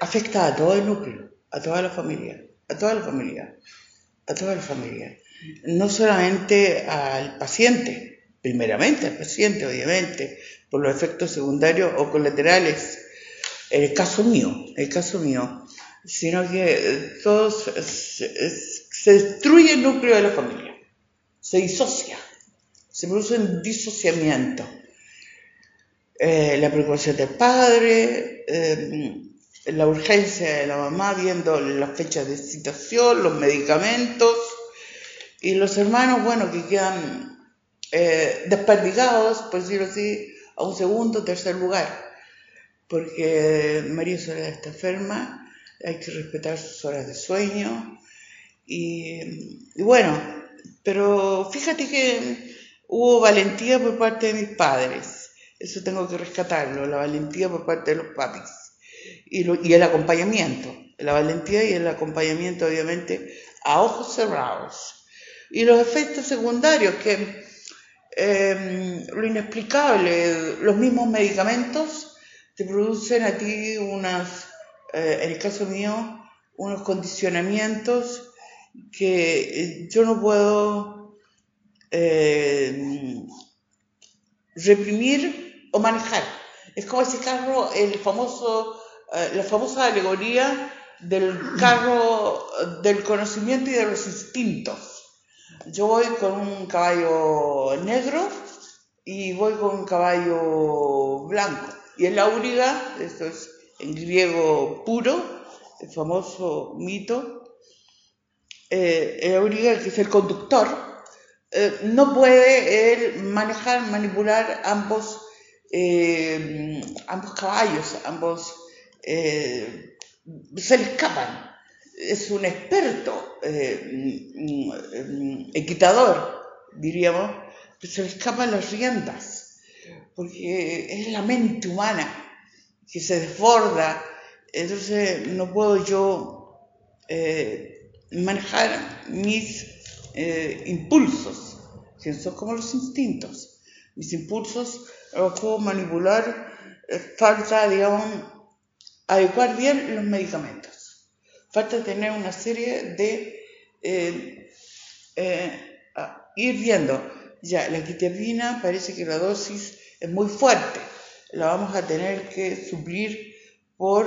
afecta a todo el núcleo, a toda la familia, a toda la familia, a toda la familia no solamente al paciente, primeramente al paciente, obviamente, por los efectos secundarios o colaterales, el caso mío, el caso mío, sino que todos se, destruye el núcleo de la familia, se disocia, se produce un disociamiento. Eh, la preocupación del padre, eh, la urgencia de la mamá viendo las fechas de citación, los medicamentos, y los hermanos, bueno, que quedan eh, desperdigados, por decirlo así, a un segundo, tercer lugar, porque María Soledad está enferma, hay que respetar sus horas de sueño, y, bueno, pero fíjate que hubo valentía por parte de mis padres, eso tengo que rescatarlo, la valentía por parte de los papis, y, el acompañamiento, la valentía y el acompañamiento obviamente a ojos cerrados y los efectos secundarios, que em, lo inexplicable, los mismos medicamentos te producen a ti unas, eh, en el caso mío, unos condicionamientos que eh, yo no puedo em, reprimir o manejar. Es como ese carro, el famoso, eh, la famosa alegoría del carro del conocimiento y de los instintos yo voy con un caballo negro y voy con un caballo blanco. Y el auriga, esto es en griego puro, el famoso mito, eh, el auriga, que es el conductor, eh, no puede manejar, manipular ambos, eh, ambos caballos, ambos se le escapan es un experto eh, mm, equitador, diríamos, pero se le escapan las riendas, porque es la mente humana que se desborda, entonces no puedo yo eh, manejar mis eh, impulsos, que son como los instintos. Mis impulsos los puedo manipular, falta, digamos, adecuar bien los medicamentos. Falta tener una serie de eh, eh, ir viendo. Ya, la quiterpina parece que la dosis es muy fuerte. La vamos a tener que suplir por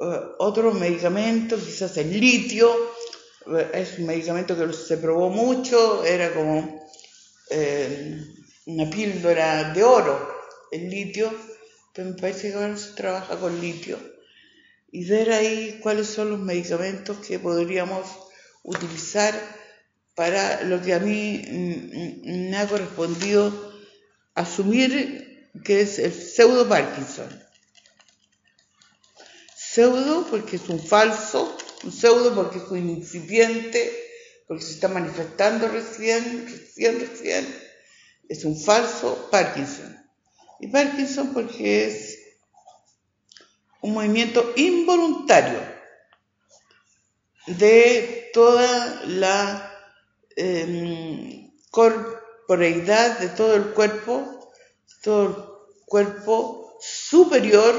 eh, otro medicamento, quizás el litio. Es un medicamento que se probó mucho, era como una píldora de oro, el litio, pero me parece que ahora se trabaja con litio y ver ahí cuáles son los medicamentos que podríamos utilizar para lo que a mí mm, mm, me ha correspondido asumir que es el pseudo Parkinson. Pseudo porque es un falso, un pseudo porque es un incipiente, porque se está manifestando recién, recién, recién. Es un falso Parkinson. Y Parkinson porque es un movimiento involuntario de toda la em, corporeidad de todo el cuerpo, todo el cuerpo superior,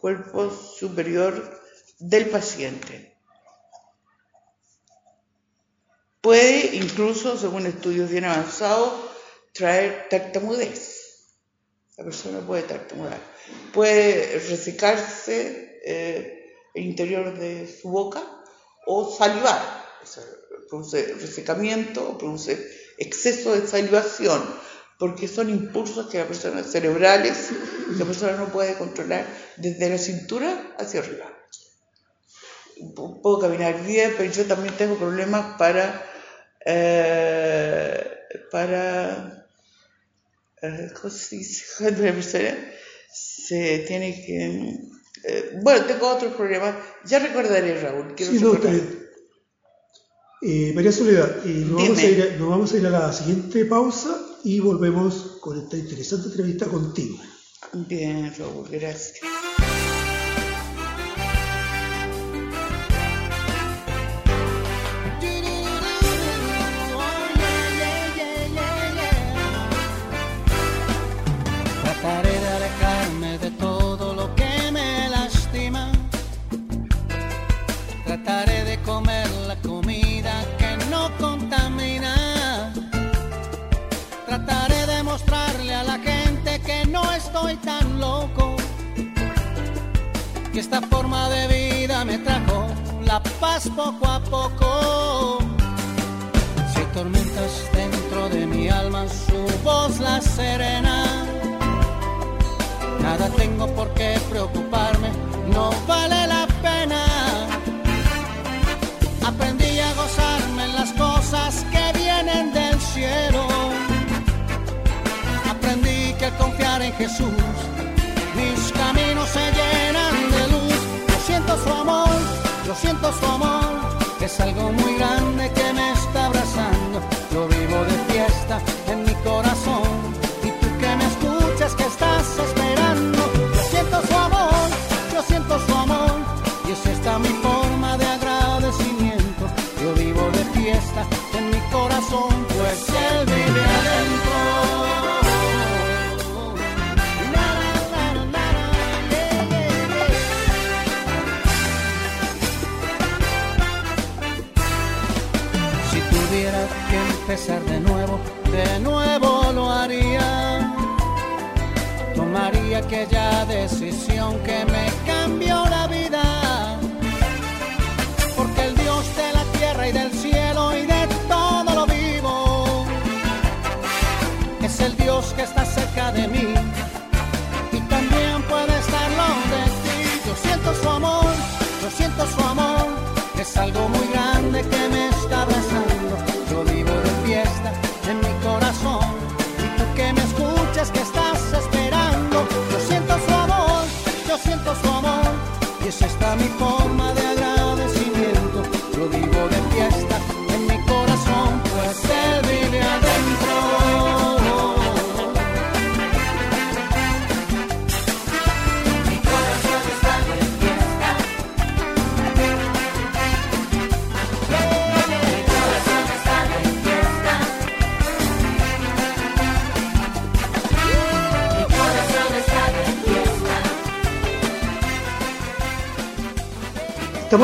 cuerpo superior del paciente. puede incluso, según estudios bien avanzados, traer tartamudez. La persona puede tartamudear. Puede resecarse eh, el interior de su boca o salivar. produce resecamiento, produce exceso de salivación, porque son impulsos que la persona cerebrales, la persona no puede controlar desde la cintura hacia arriba. Puedo caminar bien, pero yo también tengo problemas para eh, para eh, ¿cómo se tiene que eh, bueno tengo otros problemas ya recordaré Raúl sí, no, eh, María Soledad nos vamos, a ir, nos vamos a ir a la siguiente pausa y volvemos con esta interesante entrevista contigo. Bien Raúl gracias poco a poco. Si tormentas dentro de mi alma, su voz la serena. Nada tengo por qué preocuparme, no vale la pena. Aprendí a gozarme en las cosas que vienen del cielo. Aprendí que al confiar en Jesús, mis caminos se llenan siento su amor, es algo muy grande que me está abrazando. Yo vivo de fiesta en mi corazón aquella decisión que me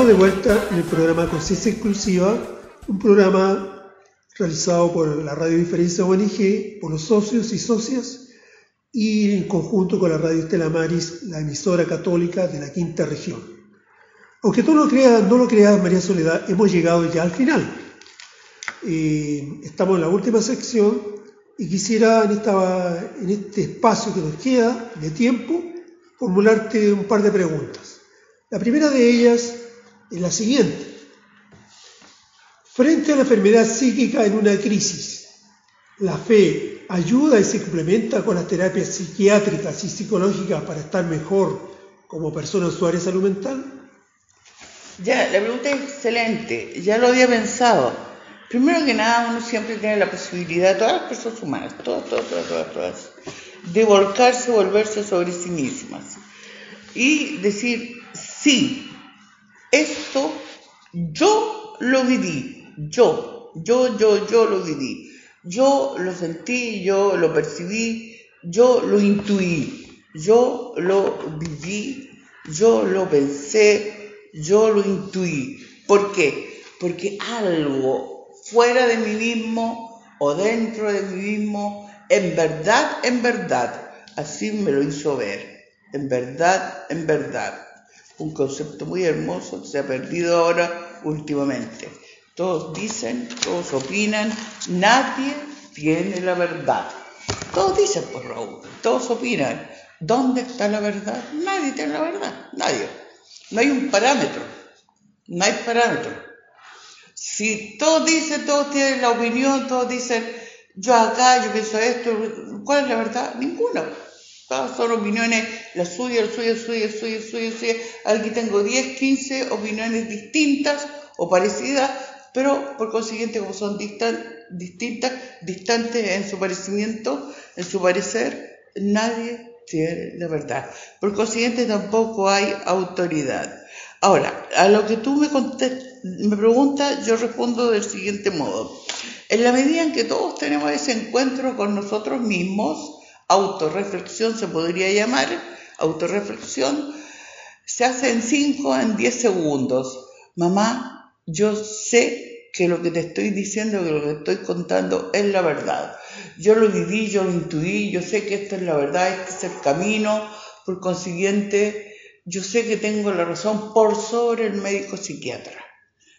De vuelta en el programa Conciencia Exclusiva, un programa realizado por la Radio Diferencia ONG, por los socios y socias, y en conjunto con la Radio Estela Maris, la emisora católica de la quinta región. Aunque tú lo creas, no lo creas, María Soledad, hemos llegado ya al final. Eh, estamos en la última sección y quisiera en, esta, en este espacio que nos queda de tiempo formularte un par de preguntas. La primera de ellas es la siguiente. Frente a la enfermedad psíquica en una crisis, ¿la fe ayuda y se complementa con las terapias psiquiátricas y psicológicas para estar mejor como persona usuaria de salud mental? Ya, la pregunta es excelente, ya lo había pensado. Primero que nada, uno siempre tiene la posibilidad, todas las personas humanas, todas, todas, todas, todas, de volcarse, volverse sobre sí mismas y decir, sí, esto yo lo viví, yo, yo, yo, yo lo viví. Yo lo sentí, yo lo percibí, yo lo intuí, yo lo viví, yo lo pensé, yo lo intuí. ¿Por qué? Porque algo fuera de mí mismo o dentro de mí mismo, en verdad, en verdad. Así me lo hizo ver, en verdad, en verdad. Un concepto muy hermoso que se ha perdido ahora últimamente. Todos dicen, todos opinan, nadie tiene la verdad. Todos dicen, por pues, Raúl, todos opinan. ¿Dónde está la verdad? Nadie tiene la verdad, nadie. No hay un parámetro, no hay parámetro. Si todos dicen, todos tienen la opinión, todos dicen, yo acá, yo pienso esto, ¿cuál es la verdad? Ninguna. Todas son opiniones, la suya, la suya, la suya, la suya, la suya, la suya. Aquí tengo 10, 15 opiniones distintas o parecidas, pero por consiguiente, como son distintas, distantes en su parecimiento, en su parecer, nadie tiene la verdad. Por consiguiente, tampoco hay autoridad. Ahora, a lo que tú me, me preguntas, yo respondo del siguiente modo. En la medida en que todos tenemos ese encuentro con nosotros mismos, autorreflexión se podría llamar, autorreflexión, se hace en 5 en 10 segundos. Mamá, yo sé que lo que te estoy diciendo, que lo que te estoy contando es la verdad. Yo lo viví, yo lo intuí, yo sé que esto es la verdad, este es el camino. Por consiguiente, yo sé que tengo la razón por sobre el médico psiquiatra.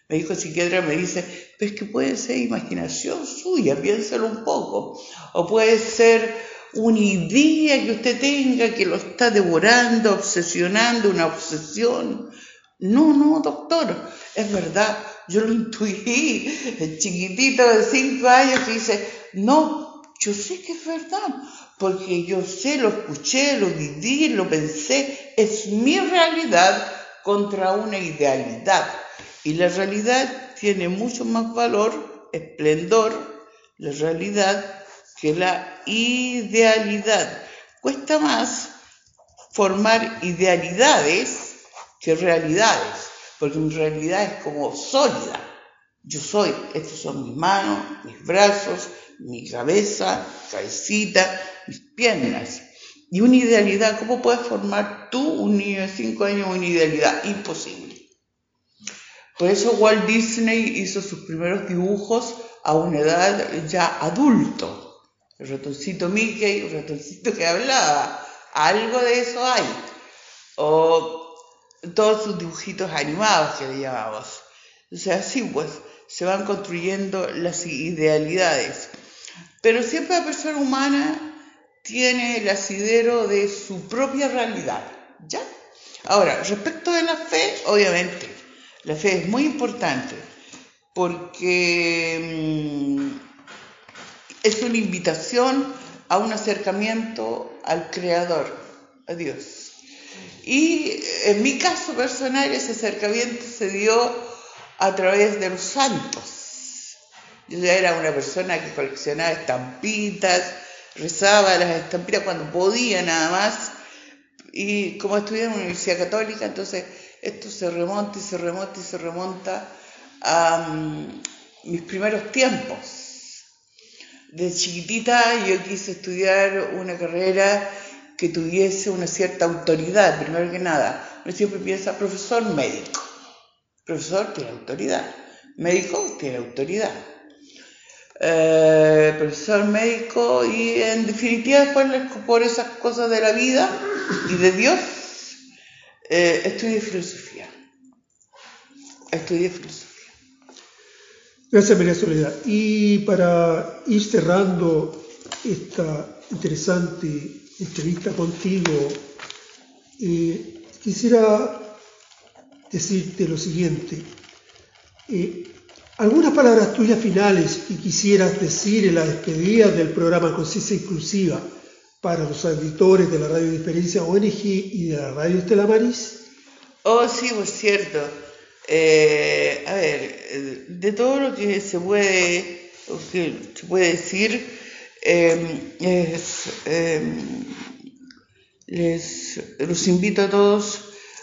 El médico psiquiatra me dice, pues que puede ser imaginación suya, piénsalo un poco. O puede ser una idea que usted tenga que lo está devorando, obsesionando, una obsesión. No, no, doctor, es verdad, yo lo intuí, el chiquitito de cinco años que dice, no, yo sé que es verdad, porque yo sé, lo escuché, lo viví, lo pensé, es mi realidad contra una idealidad. Y la realidad tiene mucho más valor, esplendor, la realidad, que la idealidad. Cuesta más formar idealidades que realidades, porque mi realidad es como sólida. Yo soy, estos son mis manos, mis brazos, mi cabeza, cabecita, mis piernas. Y una idealidad, ¿cómo puedes formar tú, un niño de 5 años, una idealidad? Imposible. Por eso Walt Disney hizo sus primeros dibujos a una edad ya adulto. El ratoncito Mickey, el ratoncito que hablaba, algo de eso hay. O todos sus dibujitos animados que le llamamos. O sea, así pues se van construyendo las idealidades. Pero siempre la persona humana tiene el asidero de su propia realidad. ¿Ya? Ahora, respecto de la fe, obviamente, la fe es muy importante porque mm, es una invitación a un acercamiento al Creador, a Dios. Y en mi caso personal ese acercamiento se dio a través de los santos. Yo ya era una persona que coleccionaba estampitas, rezaba las estampitas cuando podía nada más. Y como estudié en la Universidad Católica, entonces esto se remonta y se remonta y se remonta a mm, mis primeros tiempos. De chiquitita yo quise estudiar una carrera que tuviese una cierta autoridad, primero que nada. Uno siempre piensa profesor médico. Profesor tiene autoridad. Médico tiene autoridad. Eh, profesor médico y en definitiva después por esas cosas de la vida y de Dios eh, estudié filosofía. Estudié filosofía. Gracias María Soledad. Y para ir cerrando esta interesante entrevista contigo, eh, quisiera decirte lo siguiente. Eh, algunas palabras tuyas finales que quisieras decir en la despedida del programa Conciencia Inclusiva para los auditores de la Radio Diferencia ONG y de la Radio Estela Maris. Oh, sí, pues cierto. Eh, a ver, de todo lo que se puede, que se puede decir, Em, em, les, los invito a todos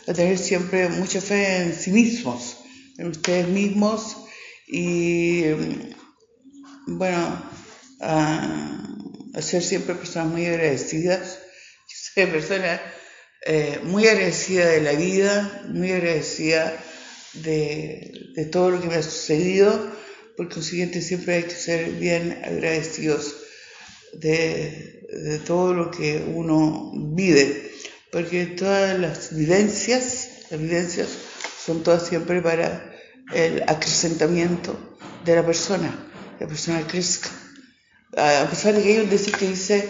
a tener siempre mucha fe en sí mismos, en ustedes mismos y em, bueno, a, ser siempre personas muy agradecidas. Yo soy persona eh, muy agradecida de la vida, muy agradecida de, de todo lo que me ha sucedido, por consiguiente siempre hay que ser bien agradecidos de, de todo lo que uno vive, porque todas las vivencias, las vivencias son todas siempre para el acrecentamiento de la persona, la persona crezca. A pesar de que hay un decir que dice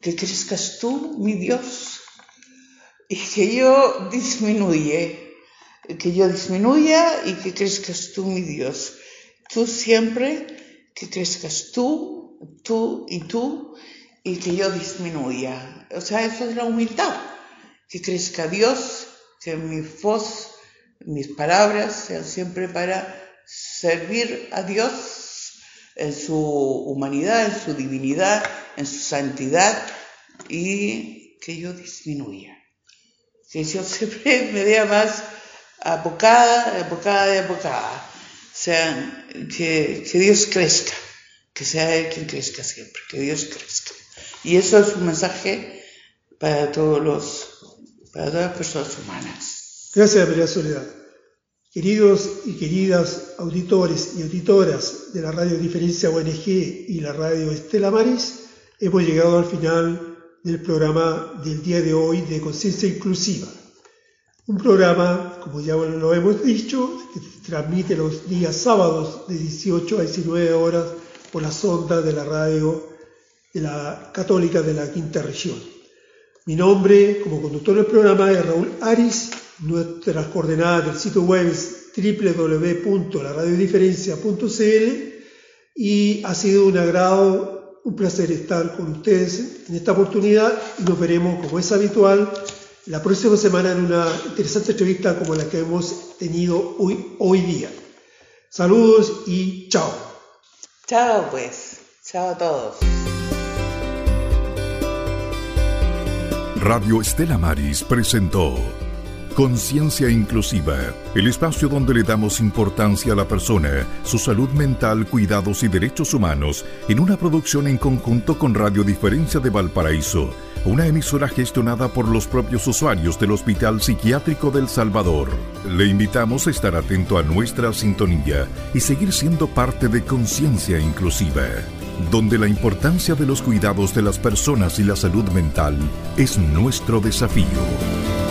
que crezcas tú, mi Dios, y que yo disminuye, que yo disminuya y que crezcas tú, mi Dios. Tú siempre, que crezcas tú, tú y tú, y que yo disminuya. O sea, eso es la humildad, que crezca Dios, que mi voz, mis palabras sean siempre para servir a Dios en su humanidad, en su divinidad, en su santidad y que yo disminuya. Que yo siempre me vea más abocada, abocada y abocada. O sea, que, que Dios crezca, que sea Él quien crezca siempre, que Dios crezca. Y eso es un mensaje para todos los, para todas las personas humanas. Gracias, María Soledad. Queridos y queridas auditores y auditoras de la radio Diferencia ONG y la radio Estela Maris, hemos llegado al final del programa del día de hoy de Conciencia Inclusiva. Un programa, como ya lo hemos dicho, que se transmite los días sábados de 18 a 19 horas por las ondas de la radio de la Católica de la Quinta Región. Mi nombre como conductor del programa es Raúl Aris. Nuestras coordenadas del sitio web es www.laradiodiferencia.cl y ha sido un agrado, un placer estar con ustedes en esta oportunidad y nos veremos como es habitual la próxima semana en una interesante entrevista como la que hemos tenido hoy, hoy día. Saludos y chao. Chao pues, chao a todos. Radio Estela Maris presentó Conciencia Inclusiva, el espacio donde le damos importancia a la persona, su salud mental, cuidados y derechos humanos, en una producción en conjunto con Radio Diferencia de Valparaíso, una emisora gestionada por los propios usuarios del Hospital Psiquiátrico del Salvador. Le invitamos a estar atento a nuestra sintonía y seguir siendo parte de Conciencia Inclusiva donde la importancia de los cuidados de las personas y la salud mental es nuestro desafío.